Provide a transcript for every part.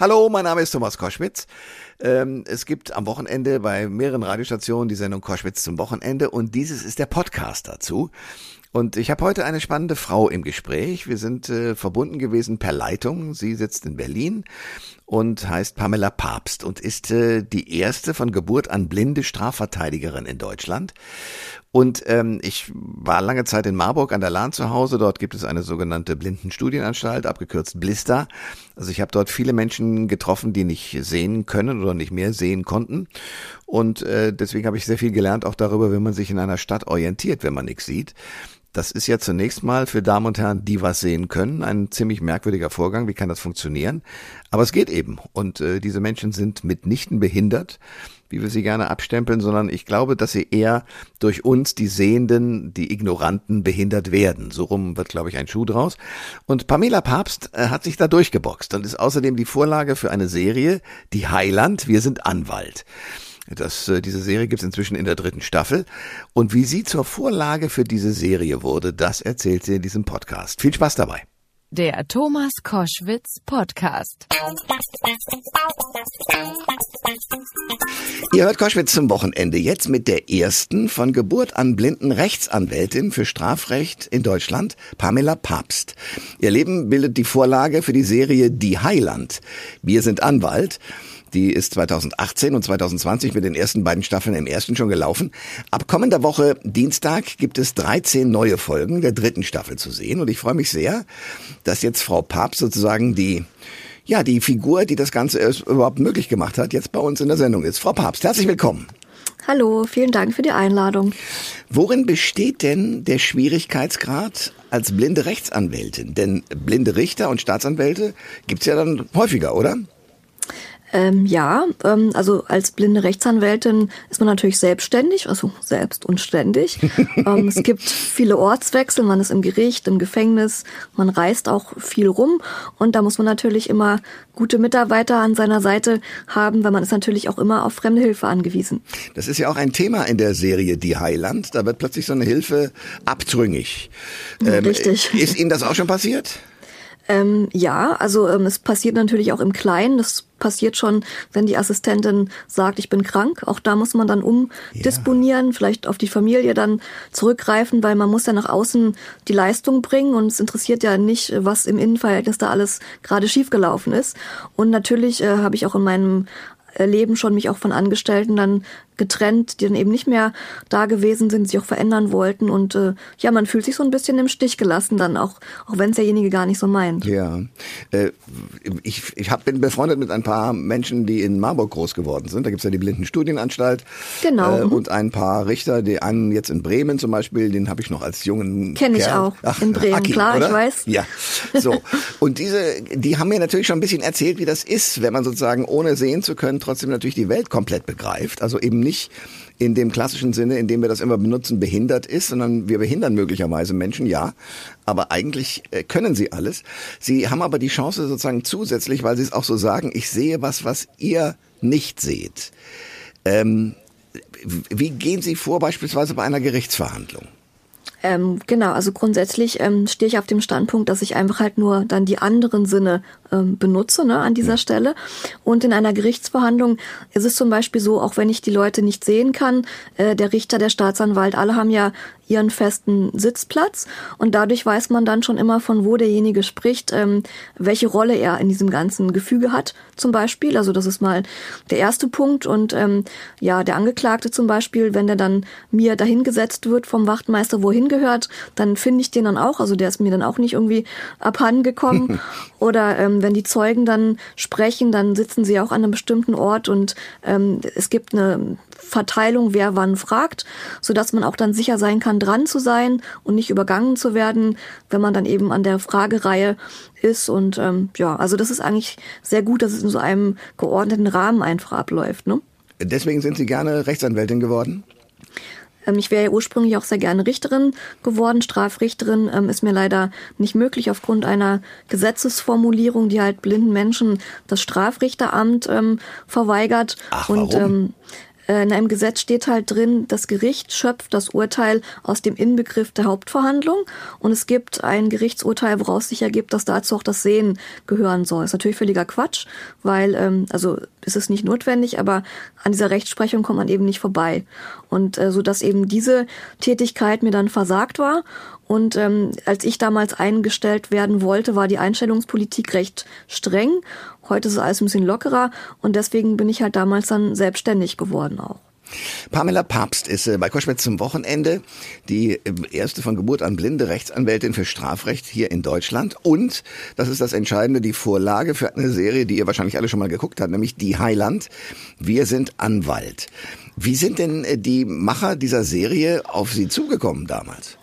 Hallo, mein Name ist Thomas Koschwitz. Ähm, es gibt am Wochenende bei mehreren Radiostationen die Sendung Koschwitz zum Wochenende und dieses ist der Podcast dazu. Und ich habe heute eine spannende Frau im Gespräch. Wir sind äh, verbunden gewesen per Leitung. Sie sitzt in Berlin und heißt Pamela Papst und ist äh, die erste von Geburt an blinde Strafverteidigerin in Deutschland. Und ähm, ich war lange Zeit in Marburg an der Lahn zu Hause. Dort gibt es eine sogenannte Blindenstudienanstalt, abgekürzt Blister. Also ich habe dort viele Menschen getroffen, die nicht sehen können oder nicht mehr sehen konnten. Und äh, deswegen habe ich sehr viel gelernt, auch darüber, wie man sich in einer Stadt orientiert, wenn man nichts sieht. Das ist ja zunächst mal für Damen und Herren, die was sehen können, ein ziemlich merkwürdiger Vorgang. Wie kann das funktionieren? Aber es geht eben. Und äh, diese Menschen sind mitnichten behindert, wie wir sie gerne abstempeln, sondern ich glaube, dass sie eher durch uns, die Sehenden, die Ignoranten, behindert werden. So rum wird, glaube ich, ein Schuh draus. Und Pamela Papst äh, hat sich da durchgeboxt und ist außerdem die Vorlage für eine Serie, die Heiland, wir sind Anwalt. Das, äh, diese Serie gibt es inzwischen in der dritten Staffel. Und wie sie zur Vorlage für diese Serie wurde, das erzählt sie in diesem Podcast. Viel Spaß dabei. Der Thomas Koschwitz Podcast. Ihr hört Koschwitz zum Wochenende jetzt mit der ersten von Geburt an blinden Rechtsanwältin für Strafrecht in Deutschland, Pamela Papst. Ihr Leben bildet die Vorlage für die Serie Die Heiland. Wir sind Anwalt. Die ist 2018 und 2020 mit den ersten beiden Staffeln im ersten schon gelaufen. Ab kommender Woche Dienstag gibt es 13 neue Folgen der dritten Staffel zu sehen. Und ich freue mich sehr, dass jetzt Frau Papst sozusagen die ja, die Figur, die das Ganze überhaupt möglich gemacht hat, jetzt bei uns in der Sendung ist. Frau Papst, herzlich willkommen. Hallo, vielen Dank für die Einladung. Worin besteht denn der Schwierigkeitsgrad als blinde Rechtsanwältin? Denn blinde Richter und Staatsanwälte gibt's ja dann häufiger, oder? Ähm, ja, ähm, also als blinde Rechtsanwältin ist man natürlich selbstständig, also selbst und ständig. ähm, es gibt viele Ortswechsel, man ist im Gericht, im Gefängnis, man reist auch viel rum und da muss man natürlich immer gute Mitarbeiter an seiner Seite haben, weil man ist natürlich auch immer auf fremde Hilfe angewiesen. Das ist ja auch ein Thema in der Serie Die Heiland. Da wird plötzlich so eine Hilfe abtrüngig. Ähm, Richtig. Ist Ihnen das auch schon passiert? Ähm, ja, also ähm, es passiert natürlich auch im Kleinen. Das passiert schon, wenn die Assistentin sagt, ich bin krank. Auch da muss man dann umdisponieren, ja. vielleicht auf die Familie dann zurückgreifen, weil man muss ja nach außen die Leistung bringen und es interessiert ja nicht, was im Innenverhältnis da alles gerade schiefgelaufen ist. Und natürlich äh, habe ich auch in meinem Leben schon mich auch von Angestellten dann getrennt, die dann eben nicht mehr da gewesen sind, sich auch verändern wollten. Und äh, ja, man fühlt sich so ein bisschen im Stich gelassen dann, auch, auch wenn es derjenige gar nicht so meint. Ja, äh, ich, ich hab, bin befreundet mit ein paar Menschen, die in Marburg groß geworden sind. Da gibt's ja die Blindenstudienanstalt. Genau. Äh, mhm. Und ein paar Richter, die einen jetzt in Bremen zum Beispiel, den habe ich noch als jungen Kenne ich auch, Ach, in Bremen, Aki, klar, oder? ich weiß. Ja, so. Und diese, die haben mir natürlich schon ein bisschen erzählt, wie das ist, wenn man sozusagen ohne sehen zu können trotzdem natürlich die Welt komplett begreift. Also eben nicht in dem klassischen Sinne, in dem wir das immer benutzen, behindert ist, sondern wir behindern möglicherweise Menschen, ja. Aber eigentlich äh, können sie alles. Sie haben aber die Chance sozusagen zusätzlich, weil sie es auch so sagen, ich sehe was, was ihr nicht seht. Ähm, wie gehen Sie vor beispielsweise bei einer Gerichtsverhandlung? Ähm, genau, also grundsätzlich ähm, stehe ich auf dem Standpunkt, dass ich einfach halt nur dann die anderen Sinne ähm, benutze ne, an dieser ja. Stelle. Und in einer Gerichtsverhandlung ist es zum Beispiel so, auch wenn ich die Leute nicht sehen kann, äh, der Richter, der Staatsanwalt, alle haben ja ihren festen Sitzplatz. Und dadurch weiß man dann schon immer, von wo derjenige spricht, ähm, welche Rolle er in diesem ganzen Gefüge hat, zum Beispiel. Also das ist mal der erste Punkt. Und ähm, ja, der Angeklagte zum Beispiel, wenn der dann mir dahingesetzt wird vom Wachtmeister, wohin gehört, dann finde ich den dann auch, also der ist mir dann auch nicht irgendwie abhanden gekommen oder ähm, wenn die Zeugen dann sprechen, dann sitzen sie auch an einem bestimmten Ort und ähm, es gibt eine Verteilung, wer wann fragt, so dass man auch dann sicher sein kann, dran zu sein und nicht übergangen zu werden, wenn man dann eben an der Fragereihe ist. Und ähm, ja, also das ist eigentlich sehr gut, dass es in so einem geordneten Rahmen einfach abläuft. Ne? Deswegen sind Sie gerne Rechtsanwältin geworden? Ähm, ich wäre ja ursprünglich auch sehr gerne Richterin geworden. Strafrichterin ähm, ist mir leider nicht möglich aufgrund einer Gesetzesformulierung, die halt blinden Menschen das Strafrichteramt ähm, verweigert. Ach, warum? Und ähm, äh, in einem Gesetz steht halt drin, das Gericht schöpft das Urteil aus dem Inbegriff der Hauptverhandlung und es gibt ein Gerichtsurteil, woraus sich ergibt, dass dazu auch das Sehen gehören soll. ist natürlich völliger Quatsch, weil, ähm, also ist es nicht notwendig, aber an dieser Rechtsprechung kommt man eben nicht vorbei. Und äh, so dass eben diese Tätigkeit mir dann versagt war und ähm, als ich damals eingestellt werden wollte, war die Einstellungspolitik recht streng. Heute ist es alles ein bisschen lockerer und deswegen bin ich halt damals dann selbstständig geworden auch. Pamela Papst ist äh, bei Koschwitz zum Wochenende die äh, erste von Geburt an blinde Rechtsanwältin für Strafrecht hier in Deutschland. Und, das ist das Entscheidende, die Vorlage für eine Serie, die ihr wahrscheinlich alle schon mal geguckt habt, nämlich Die Heiland. Wir sind Anwalt. Wie sind denn äh, die Macher dieser Serie auf Sie zugekommen damals?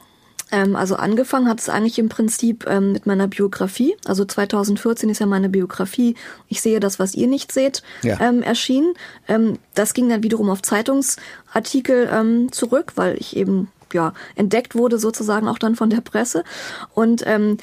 Ähm, also angefangen hat es eigentlich im Prinzip ähm, mit meiner Biografie. Also 2014 ist ja meine Biografie. Ich sehe das, was ihr nicht seht, ja. ähm, erschienen. Ähm, das ging dann wiederum auf Zeitungsartikel ähm, zurück, weil ich eben ja entdeckt wurde sozusagen auch dann von der Presse und ähm,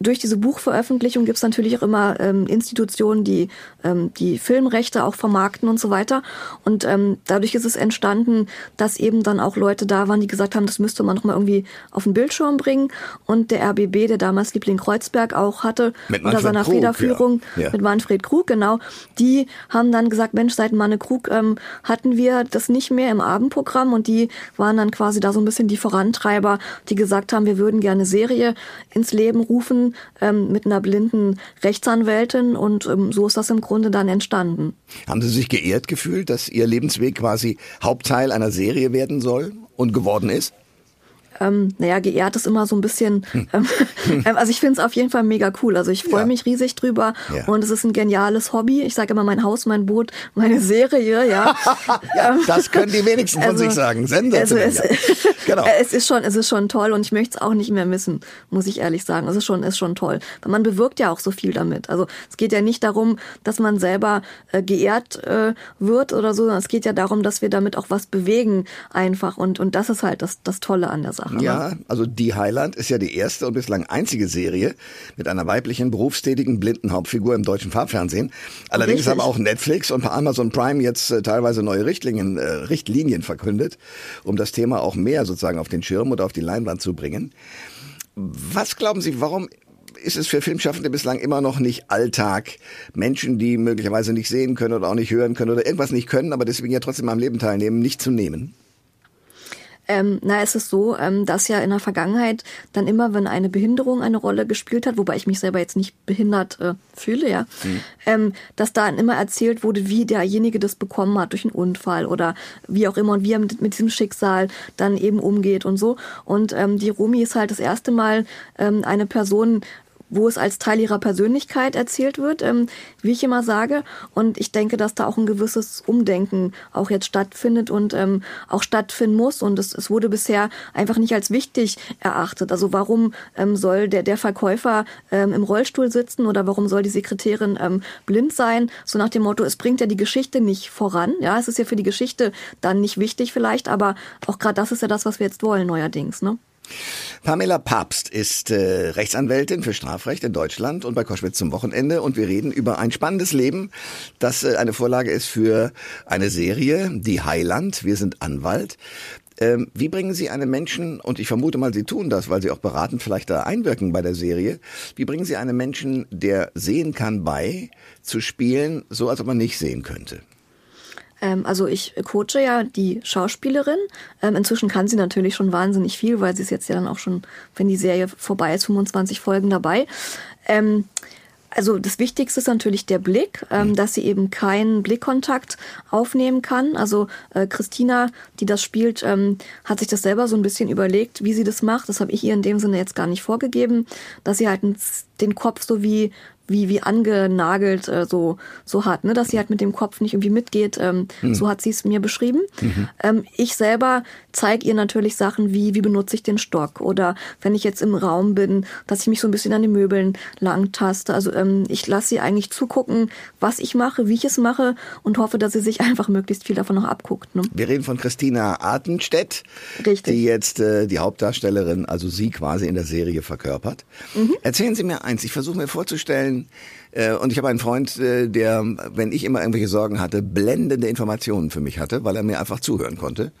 durch diese Buchveröffentlichung gibt es natürlich auch immer ähm, Institutionen, die ähm, die Filmrechte auch vermarkten und so weiter. Und ähm, dadurch ist es entstanden, dass eben dann auch Leute da waren, die gesagt haben, das müsste man noch mal irgendwie auf den Bildschirm bringen. Und der RBB, der damals Liebling Kreuzberg auch hatte, unter seiner Krug, Federführung ja. Ja. mit Manfred Krug, genau, die haben dann gesagt, Mensch, seit Manne Krug ähm, hatten wir das nicht mehr im Abendprogramm und die waren dann quasi da so ein bisschen die Vorantreiber, die gesagt haben, wir würden gerne Serie ins Leben rufen ähm, mit einer blinden Rechtsanwältin und ähm, so ist das im Grunde dann entstanden. Haben Sie sich geehrt gefühlt, dass Ihr Lebensweg quasi Hauptteil einer Serie werden soll und geworden ist? Ähm, naja, geehrt ist immer so ein bisschen, hm. ähm, ähm, also ich finde es auf jeden Fall mega cool. Also ich freue ja. mich riesig drüber ja. und es ist ein geniales Hobby. Ich sage immer mein Haus, mein Boot, meine Serie, ja. ja das können die wenigsten von also, sich sagen. Sensationell. Also es, genau. es ist schon, es ist schon toll und ich möchte es auch nicht mehr missen, muss ich ehrlich sagen. Es ist schon, ist schon toll. Weil man bewirkt ja auch so viel damit. Also es geht ja nicht darum, dass man selber äh, geehrt äh, wird oder so, sondern es geht ja darum, dass wir damit auch was bewegen einfach und, und das ist halt das, das Tolle an der Sache. Sache. Ja, ne? also Die Highland ist ja die erste und bislang einzige Serie mit einer weiblichen berufstätigen blinden Hauptfigur im deutschen Farbfernsehen. Allerdings Richtig. haben auch Netflix und Amazon Prime jetzt äh, teilweise neue Richtlinien, äh, Richtlinien verkündet, um das Thema auch mehr sozusagen auf den Schirm oder auf die Leinwand zu bringen. Was glauben Sie, warum ist es für Filmschaffende bislang immer noch nicht Alltag, Menschen, die möglicherweise nicht sehen können oder auch nicht hören können oder irgendwas nicht können, aber deswegen ja trotzdem am Leben teilnehmen, nicht zu nehmen? Ähm, na, es ist so, ähm, dass ja in der Vergangenheit dann immer, wenn eine Behinderung eine Rolle gespielt hat, wobei ich mich selber jetzt nicht behindert äh, fühle, ja, mhm. ähm, dass da immer erzählt wurde, wie derjenige das bekommen hat durch einen Unfall oder wie auch immer und wie er mit, mit diesem Schicksal dann eben umgeht und so. Und ähm, die Romi ist halt das erste Mal ähm, eine Person, wo es als Teil ihrer Persönlichkeit erzählt wird, ähm, wie ich immer sage. Und ich denke, dass da auch ein gewisses Umdenken auch jetzt stattfindet und ähm, auch stattfinden muss. Und es, es wurde bisher einfach nicht als wichtig erachtet. Also warum ähm, soll der, der Verkäufer ähm, im Rollstuhl sitzen oder warum soll die Sekretärin ähm, blind sein? So nach dem Motto, es bringt ja die Geschichte nicht voran. Ja, es ist ja für die Geschichte dann nicht wichtig vielleicht, aber auch gerade das ist ja das, was wir jetzt wollen neuerdings. Ne? Pamela Papst ist äh, Rechtsanwältin für Strafrecht in Deutschland und bei Koschwitz zum Wochenende und wir reden über ein spannendes Leben, das äh, eine Vorlage ist für eine Serie, die Heiland, wir sind Anwalt. Ähm, wie bringen Sie einen Menschen, und ich vermute mal, Sie tun das, weil Sie auch beratend vielleicht da einwirken bei der Serie, wie bringen Sie einen Menschen, der sehen kann, bei, zu spielen, so als ob man nicht sehen könnte? Ähm, also ich coache ja die Schauspielerin. Ähm, inzwischen kann sie natürlich schon wahnsinnig viel, weil sie ist jetzt ja dann auch schon, wenn die Serie vorbei ist, 25 Folgen dabei. Ähm, also das Wichtigste ist natürlich der Blick, ähm, dass sie eben keinen Blickkontakt aufnehmen kann. Also äh, Christina, die das spielt, ähm, hat sich das selber so ein bisschen überlegt, wie sie das macht. Das habe ich ihr in dem Sinne jetzt gar nicht vorgegeben, dass sie halt den Kopf so wie wie, wie angenagelt äh, so, so hat, ne? dass sie halt mit dem Kopf nicht irgendwie mitgeht. Ähm, mhm. So hat sie es mir beschrieben. Mhm. Ähm, ich selber zeige ihr natürlich Sachen wie, wie benutze ich den Stock oder wenn ich jetzt im Raum bin, dass ich mich so ein bisschen an den Möbeln langtaste. Also ähm, ich lasse sie eigentlich zugucken, was ich mache, wie ich es mache und hoffe, dass sie sich einfach möglichst viel davon noch abguckt. Ne? Wir reden von Christina Artenstedt, Richtig. die jetzt äh, die Hauptdarstellerin, also sie quasi in der Serie verkörpert. Mhm. Erzählen Sie mir eins, ich versuche mir vorzustellen, Rechtsanwältin äh, und ich habe einen Freund, äh, der, wenn ich immer irgendwelche Sorgen hatte, blendende Informationen für mich hatte, weil er mir einfach zuhören konnte,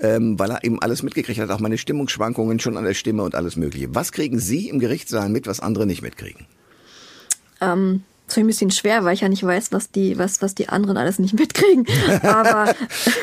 ähm, weil er eben alles mitgekriegt hat, auch meine Stimmungsschwankungen schon an der Stimme und alles Mögliche. Was kriegen Sie im Gerichtssaal mit, was andere nicht mitkriegen? Ähm, ist ein bisschen schwer, weil ich ja nicht weiß, was die, was, was die anderen alles nicht mitkriegen. Aber,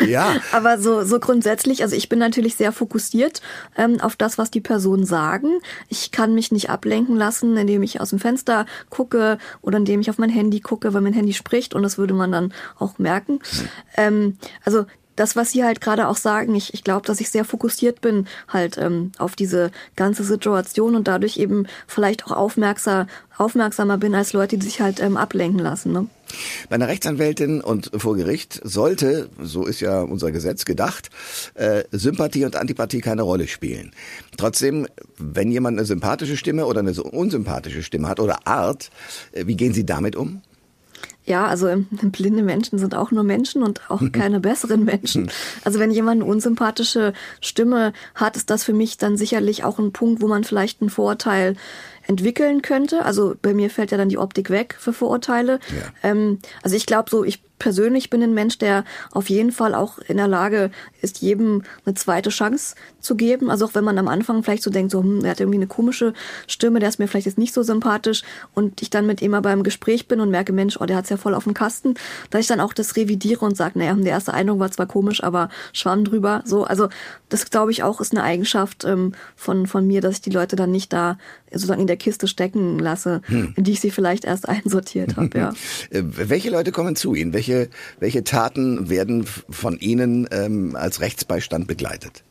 ja. aber so, so grundsätzlich, also ich bin natürlich sehr fokussiert ähm, auf das, was die Personen sagen. Ich kann mich nicht ablenken lassen, indem ich aus dem Fenster gucke oder indem ich auf mein Handy gucke, weil mein Handy spricht und das würde man dann auch merken. Hm. Ähm, also das, was Sie halt gerade auch sagen, ich, ich glaube, dass ich sehr fokussiert bin halt ähm, auf diese ganze Situation und dadurch eben vielleicht auch aufmerksam, aufmerksamer bin als Leute, die sich halt ähm, ablenken lassen. Ne? Bei einer Rechtsanwältin und vor Gericht sollte, so ist ja unser Gesetz gedacht, äh, Sympathie und Antipathie keine Rolle spielen. Trotzdem, wenn jemand eine sympathische Stimme oder eine unsympathische Stimme hat oder Art, äh, wie gehen Sie damit um? Ja, also ähm, blinde Menschen sind auch nur Menschen und auch keine besseren Menschen. Also wenn jemand eine unsympathische Stimme hat, ist das für mich dann sicherlich auch ein Punkt, wo man vielleicht einen Vorteil entwickeln könnte. Also bei mir fällt ja dann die Optik weg für Vorurteile. Ja. Ähm, also ich glaube so, ich persönlich bin ein Mensch, der auf jeden Fall auch in der Lage ist, jedem eine zweite Chance zu geben. Also auch wenn man am Anfang vielleicht so denkt, so, hm, er hat irgendwie eine komische Stimme, der ist mir vielleicht jetzt nicht so sympathisch und ich dann mit ihm aber im Gespräch bin und merke, Mensch, oh, der hat's ja voll auf dem Kasten, dass ich dann auch das revidiere und sage, naja, der erste Eindruck war zwar komisch, aber schwamm drüber. So, also das glaube ich auch ist eine Eigenschaft ähm, von, von mir, dass ich die Leute dann nicht da sozusagen in der Kiste stecken lasse, hm. in die ich sie vielleicht erst einsortiert habe. Ja. Äh, welche Leute kommen zu Ihnen? Welche, welche Taten werden von Ihnen ähm, als Rechtsbeistand begleitet?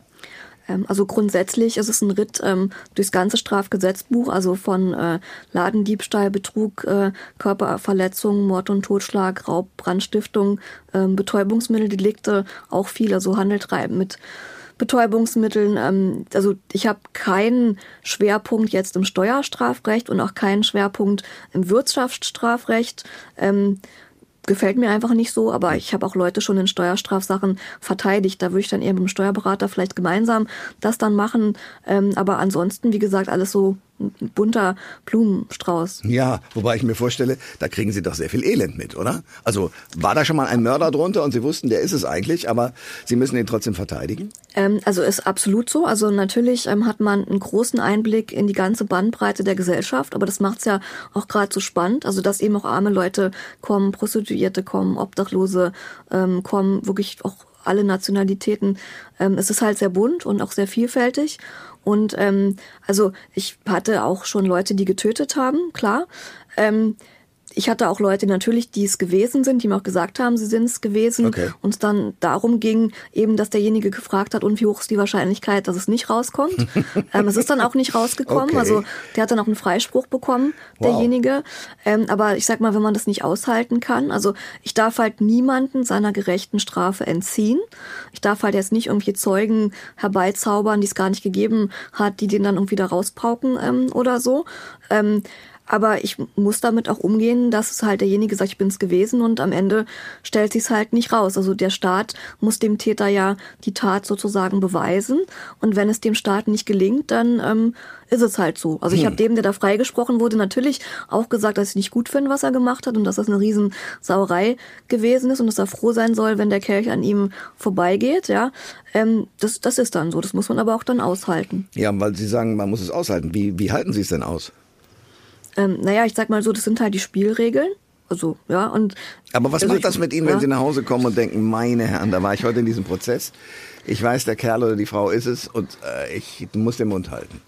Ähm, also grundsätzlich ist es ein Ritt ähm, durchs ganze Strafgesetzbuch, also von äh, Ladendiebstahl, Betrug, äh, Körperverletzung, Mord und Totschlag, Raub, Brandstiftung, äh, Betäubungsmitteldelikte, auch viel, also Handel treiben mit Betäubungsmitteln. Ähm, also ich habe keinen Schwerpunkt jetzt im Steuerstrafrecht und auch keinen Schwerpunkt im Wirtschaftsstrafrecht. Ähm, gefällt mir einfach nicht so, aber ich habe auch Leute schon in Steuerstrafsachen verteidigt. Da würde ich dann eher mit dem Steuerberater vielleicht gemeinsam das dann machen. Ähm, aber ansonsten, wie gesagt, alles so bunter Blumenstrauß. Ja, wobei ich mir vorstelle, da kriegen Sie doch sehr viel Elend mit, oder? Also war da schon mal ein Mörder drunter und Sie wussten, der ist es eigentlich, aber Sie müssen ihn trotzdem verteidigen? Ähm, also ist absolut so. Also natürlich ähm, hat man einen großen Einblick in die ganze Bandbreite der Gesellschaft, aber das macht es ja auch gerade so spannend. Also dass eben auch arme Leute kommen, Prostituierte kommen, Obdachlose ähm, kommen, wirklich auch alle Nationalitäten. Ähm, es ist halt sehr bunt und auch sehr vielfältig. Und ähm, also ich hatte auch schon Leute, die getötet haben, klar. Ähm, ich hatte auch Leute natürlich, die es gewesen sind, die mir auch gesagt haben, sie sind es gewesen. Okay. Und es dann darum ging, eben, dass derjenige gefragt hat, und wie hoch ist die Wahrscheinlichkeit, dass es nicht rauskommt. ähm, es ist dann auch nicht rausgekommen. Okay. Also der hat dann auch einen Freispruch bekommen, derjenige. Wow. Ähm, aber ich sag mal, wenn man das nicht aushalten kann, also ich darf halt niemanden seiner gerechten Strafe entziehen. Ich darf halt jetzt nicht irgendwie Zeugen herbeizaubern, die es gar nicht gegeben hat, die den dann irgendwie da rauspauken ähm, oder so. Aber ich muss damit auch umgehen, dass es halt derjenige sagt, ich bin es gewesen und am Ende stellt sich es halt nicht raus. Also der Staat muss dem Täter ja die Tat sozusagen beweisen. Und wenn es dem Staat nicht gelingt, dann ähm, ist es halt so. Also ich hm. habe dem, der da freigesprochen wurde, natürlich auch gesagt, dass ich nicht gut finde, was er gemacht hat und dass das eine Riesensauerei gewesen ist und dass er froh sein soll, wenn der Kelch an ihm vorbeigeht. Ja, ähm, das, das ist dann so. Das muss man aber auch dann aushalten. Ja, weil Sie sagen, man muss es aushalten. Wie, wie halten Sie es denn aus? Ähm, naja, ich sag mal so, das sind halt die Spielregeln. Also, ja, und. Aber was also macht das mit Ihnen, ja? wenn Sie nach Hause kommen und denken, meine Herren, da war ich heute in diesem Prozess. Ich weiß, der Kerl oder die Frau ist es und äh, ich muss den Mund halten.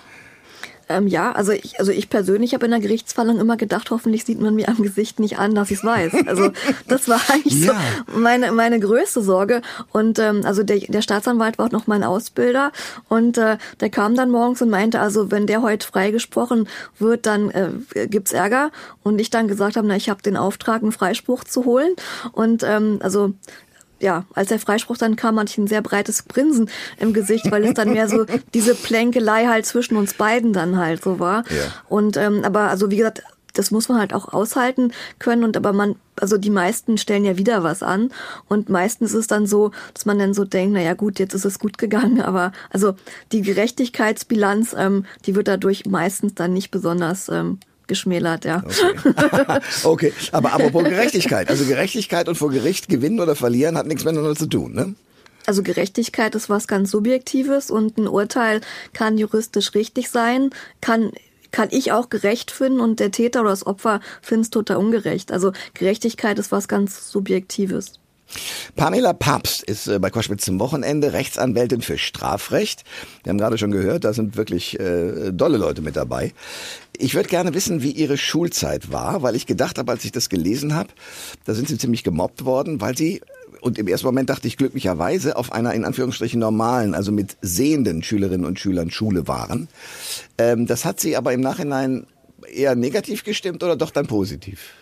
Ähm, ja, also ich, also ich persönlich habe in der Gerichtsverhandlung immer gedacht, hoffentlich sieht man mir am Gesicht nicht an, dass ich es weiß. Also das war eigentlich ja. so meine, meine größte Sorge. Und ähm, also der, der Staatsanwalt war auch noch mein Ausbilder und äh, der kam dann morgens und meinte, also wenn der heute freigesprochen wird, dann äh, gibt's Ärger. Und ich dann gesagt habe, na, ich habe den Auftrag, einen Freispruch zu holen. Und ähm, also ja, als der Freispruch dann kam, hatte ich ein sehr breites Grinsen im Gesicht, weil es dann mehr so diese Plänkelei halt zwischen uns beiden dann halt so war. Ja. Und ähm, aber also wie gesagt, das muss man halt auch aushalten können und aber man, also die meisten stellen ja wieder was an und meistens ist es dann so, dass man dann so denkt, na ja gut, jetzt ist es gut gegangen, aber also die Gerechtigkeitsbilanz, ähm, die wird dadurch meistens dann nicht besonders ähm, geschmälert, ja. Okay. okay, aber apropos Gerechtigkeit. Also Gerechtigkeit und vor Gericht gewinnen oder verlieren hat nichts miteinander zu tun, ne? Also Gerechtigkeit ist was ganz Subjektives und ein Urteil kann juristisch richtig sein, kann kann ich auch gerecht finden und der Täter oder das Opfer findet es total ungerecht. Also Gerechtigkeit ist was ganz Subjektives. Pamela Papst ist äh, bei Koschwitz zum Wochenende Rechtsanwältin für Strafrecht. Wir haben gerade schon gehört, da sind wirklich äh, dolle Leute mit dabei. Ich würde gerne wissen, wie Ihre Schulzeit war, weil ich gedacht habe, als ich das gelesen habe, da sind Sie ziemlich gemobbt worden, weil Sie und im ersten Moment dachte ich glücklicherweise auf einer in Anführungsstrichen normalen, also mit sehenden Schülerinnen und Schülern Schule waren. Ähm, das hat Sie aber im Nachhinein eher negativ gestimmt oder doch dann positiv?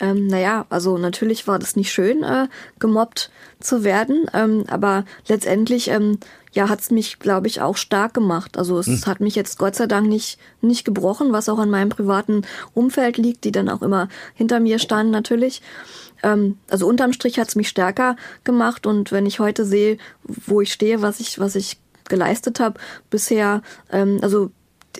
Ähm, naja, also natürlich war das nicht schön, äh, gemobbt zu werden, ähm, aber letztendlich ähm, ja hat's mich, glaube ich, auch stark gemacht. Also es hm. hat mich jetzt Gott sei Dank nicht nicht gebrochen, was auch an meinem privaten Umfeld liegt, die dann auch immer hinter mir standen natürlich. Ähm, also unterm Strich hat's mich stärker gemacht und wenn ich heute sehe, wo ich stehe, was ich was ich geleistet habe bisher, ähm, also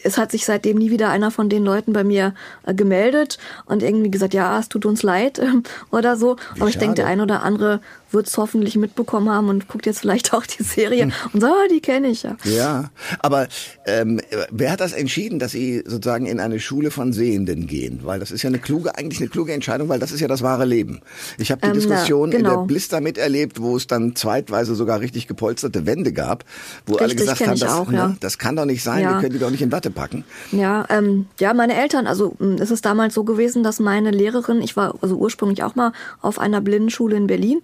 es hat sich seitdem nie wieder einer von den Leuten bei mir äh, gemeldet und irgendwie gesagt, ja, es tut uns leid äh, oder so. Wie Aber ich denke, der ein oder andere wird es hoffentlich mitbekommen haben und guckt jetzt vielleicht auch die Serie hm. und sagt, oh, die kenne ich ja. Ja, aber ähm, wer hat das entschieden, dass Sie sozusagen in eine Schule von Sehenden gehen? Weil das ist ja eine kluge, eigentlich eine kluge Entscheidung, weil das ist ja das wahre Leben. Ich habe die ähm, Diskussion na, genau. in der genau. Blister miterlebt, wo es dann zeitweise sogar richtig gepolsterte Wände gab, wo richtig, alle gesagt haben, das, auch, ne, ja. das kann doch nicht sein, ja. wir können die doch nicht in Watte packen. Ja, ähm, ja, meine Eltern, also hm, es ist damals so gewesen, dass meine Lehrerin, ich war also ursprünglich auch mal auf einer Blindenschule in Berlin,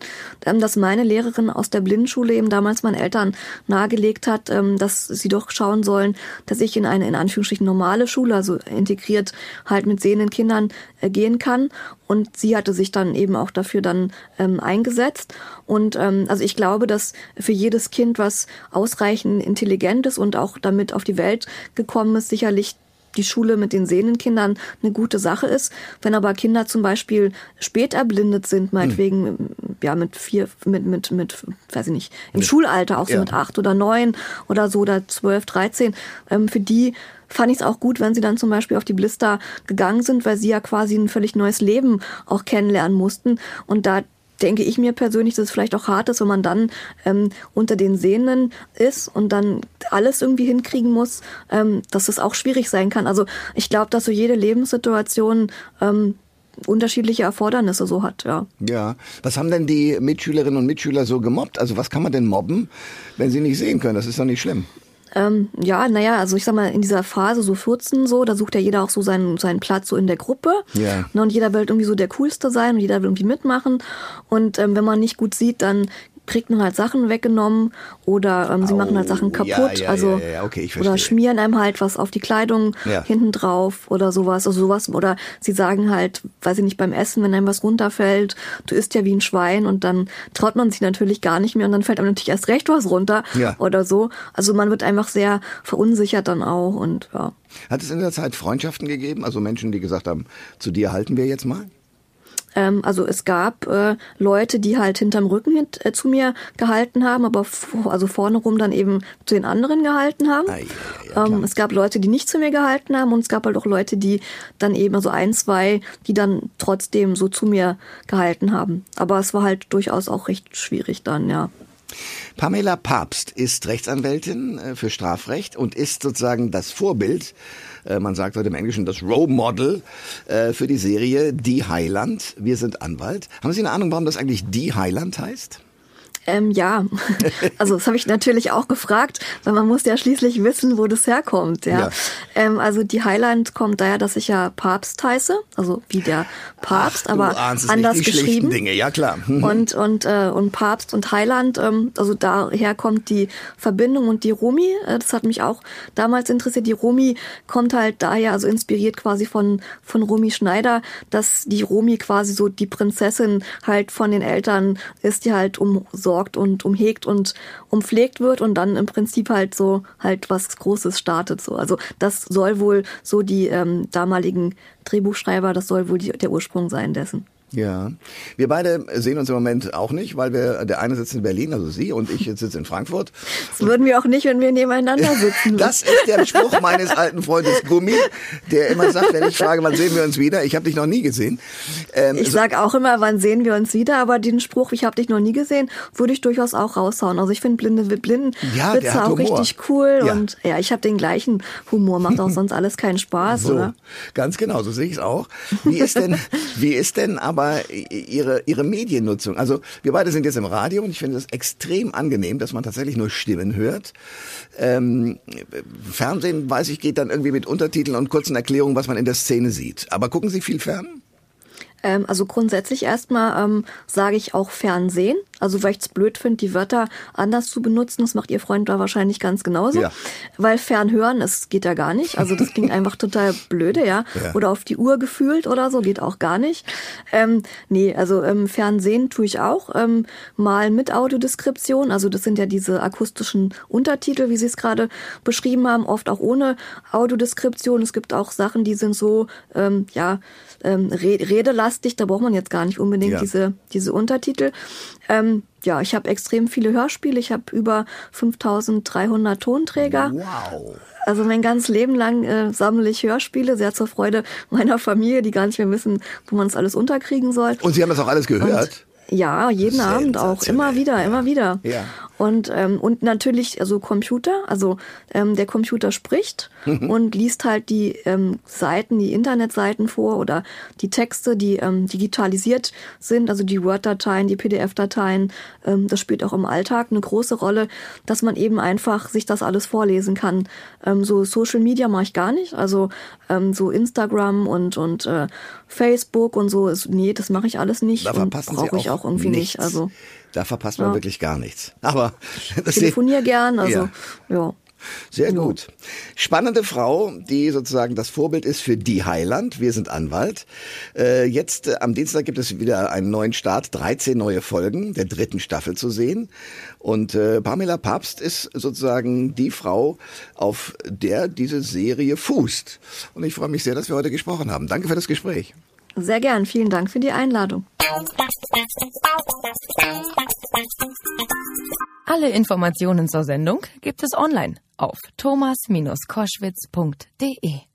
ähm, dass meine Lehrerin aus der Blindenschule eben damals meinen Eltern nahegelegt hat, ähm, dass sie doch schauen sollen, dass ich in eine in Anführungsstrichen normale Schule, also integriert halt mit sehenden Kindern äh, gehen kann. Und sie hatte sich dann eben auch dafür dann ähm, eingesetzt. Und ähm, also ich glaube, dass für jedes Kind, was ausreichend intelligent ist und auch damit auf die Welt gekommen ist, sicherlich die Schule mit den sehenden Kindern eine gute Sache ist. Wenn aber Kinder zum Beispiel spät erblindet sind, meinetwegen, hm. ja, mit vier, mit, mit, mit, weiß ich nicht, im ja. Schulalter, auch so ja. mit acht oder neun oder so oder zwölf, dreizehn, ähm, für die fand ich es auch gut, wenn sie dann zum Beispiel auf die Blister gegangen sind, weil sie ja quasi ein völlig neues Leben auch kennenlernen mussten. Und da denke ich mir persönlich, dass es vielleicht auch hart ist, wenn man dann ähm, unter den Sehenden ist und dann alles irgendwie hinkriegen muss, ähm, dass es auch schwierig sein kann. Also ich glaube, dass so jede Lebenssituation ähm, unterschiedliche Erfordernisse so hat, ja. Ja. Was haben denn die Mitschülerinnen und Mitschüler so gemobbt? Also was kann man denn mobben, wenn sie nicht sehen können? Das ist doch nicht schlimm. Ähm, ja, naja, also ich sag mal, in dieser Phase, so 14 so, da sucht ja jeder auch so seinen, seinen Platz so in der Gruppe. Ja. Ne, und jeder will irgendwie so der Coolste sein und jeder will irgendwie mitmachen. Und ähm, wenn man nicht gut sieht, dann kriegt man halt Sachen weggenommen oder ähm, sie oh, machen halt Sachen kaputt, ja, ja, also ja, okay, oder schmieren einem halt was auf die Kleidung hinten drauf oder sowas, also sowas oder sie sagen halt, weiß ich nicht, beim Essen, wenn einem was runterfällt, du isst ja wie ein Schwein und dann traut man sich natürlich gar nicht mehr und dann fällt einem natürlich erst recht was runter oder so. Also man wird einfach sehr verunsichert dann auch und ja. Hat es in der Zeit Freundschaften gegeben, also Menschen, die gesagt haben, zu dir halten wir jetzt mal? Ähm, also es gab äh, Leute, die halt hinterm Rücken hint, äh, zu mir gehalten haben, aber also vorne rum dann eben zu den anderen gehalten haben. Ah, ja, ja, ähm, es gab Leute, die nicht zu mir gehalten haben und es gab halt auch Leute, die dann eben, also ein, zwei, die dann trotzdem so zu mir gehalten haben. Aber es war halt durchaus auch recht schwierig dann, ja. Pamela Papst ist Rechtsanwältin äh, für Strafrecht und ist sozusagen das Vorbild, man sagt heute im Englischen das Role Model äh, für die Serie Die Highland. Wir sind Anwalt. Haben Sie eine Ahnung, warum das eigentlich Die Highland heißt? Ähm, ja, also das habe ich natürlich auch gefragt, weil man muss ja schließlich wissen, wo das herkommt. Ja, ja. Ähm, also die Highland kommt daher, dass ich ja Papst heiße, also wie der Papst, Ach, aber anders geschrieben. Dinge, ja klar. und und äh, und Papst und Highland, ähm, also daher kommt die Verbindung und die Rumi. Äh, das hat mich auch damals interessiert. Die Rumi kommt halt daher, also inspiriert quasi von von Rumi Schneider, dass die Rumi quasi so die Prinzessin halt von den Eltern ist, die halt um so umsorgt und umhegt und umpflegt wird und dann im Prinzip halt so halt was Großes startet. So. Also das soll wohl so die ähm, damaligen Drehbuchschreiber, das soll wohl die, der Ursprung sein dessen. Ja, wir beide sehen uns im Moment auch nicht, weil wir der eine sitzt in Berlin, also Sie und ich sitze in Frankfurt. Das würden wir auch nicht, wenn wir nebeneinander sitzen. das ist der Spruch meines alten Freundes Gummi, der immer sagt, wenn ich frage, wann sehen wir uns wieder, ich habe dich noch nie gesehen. Ähm, ich sag auch immer, wann sehen wir uns wieder, aber den Spruch, ich habe dich noch nie gesehen, würde ich durchaus auch raushauen. Also ich finde blinde blinden ja, Witze auch richtig cool ja. und ja, ich habe den gleichen Humor, macht auch sonst alles keinen Spaß, so, oder? Ganz genau, so sehe ich es auch. Wie ist denn, wie ist denn aber ihre ihre Mediennutzung? Also wir beide sind jetzt im Radio und ich finde es extrem angenehm, dass man tatsächlich nur Stimmen hört. Ähm, Fernsehen, weiß ich, geht dann irgendwie mit Untertiteln und kurzen Erklärungen, was man in der Szene sieht. Aber gucken Sie viel fern? Ähm, also grundsätzlich erstmal ähm, sage ich auch Fernsehen. Also weil ich es blöd finde, die Wörter anders zu benutzen. Das macht Ihr Freund da wahrscheinlich ganz genauso. Ja. Weil Fernhören, es geht ja gar nicht. Also das klingt einfach total blöde, ja? ja. Oder auf die Uhr gefühlt oder so, geht auch gar nicht. Ähm, nee, also ähm, Fernsehen tue ich auch. Ähm, mal mit Audiodeskription. Also das sind ja diese akustischen Untertitel, wie Sie es gerade beschrieben haben. Oft auch ohne Audiodeskription. Es gibt auch Sachen, die sind so, ähm, ja, ähm, redelastig, da braucht man jetzt gar nicht unbedingt ja. diese, diese Untertitel. Ähm, ja, ich habe extrem viele Hörspiele, ich habe über 5300 Tonträger. Wow. Also mein ganzes Leben lang äh, sammle ich Hörspiele, sehr zur Freude meiner Familie, die gar nicht mehr wissen, wo man es alles unterkriegen soll. Und Sie haben das auch alles gehört? Und ja, jeden Abend auch, immer wieder, immer wieder. Ja. Und, ähm, und natürlich, also Computer, also ähm, der Computer spricht mhm. und liest halt die ähm, Seiten, die Internetseiten vor oder die Texte, die ähm, digitalisiert sind, also die Word-Dateien, die PDF-Dateien. Ähm, das spielt auch im Alltag eine große Rolle, dass man eben einfach sich das alles vorlesen kann. Ähm, so Social Media mache ich gar nicht, also ähm, so Instagram und, und äh, Facebook und so, ist, nee, das mache ich alles nicht da und brauche ich auch irgendwie nichts. nicht. Also da verpasst man ja. wirklich gar nichts. Aber ich telefoniere gern, also ja. ja. Sehr gut. Spannende Frau, die sozusagen das Vorbild ist für die Heiland. Wir sind Anwalt. Äh, jetzt äh, am Dienstag gibt es wieder einen neuen Start, 13 neue Folgen der dritten Staffel zu sehen. Und äh, Pamela Papst ist sozusagen die Frau, auf der diese Serie fußt. Und ich freue mich sehr, dass wir heute gesprochen haben. Danke für das Gespräch. Sehr gern. Vielen Dank für die Einladung. Alle Informationen zur Sendung gibt es online auf thomas-koschwitz.de.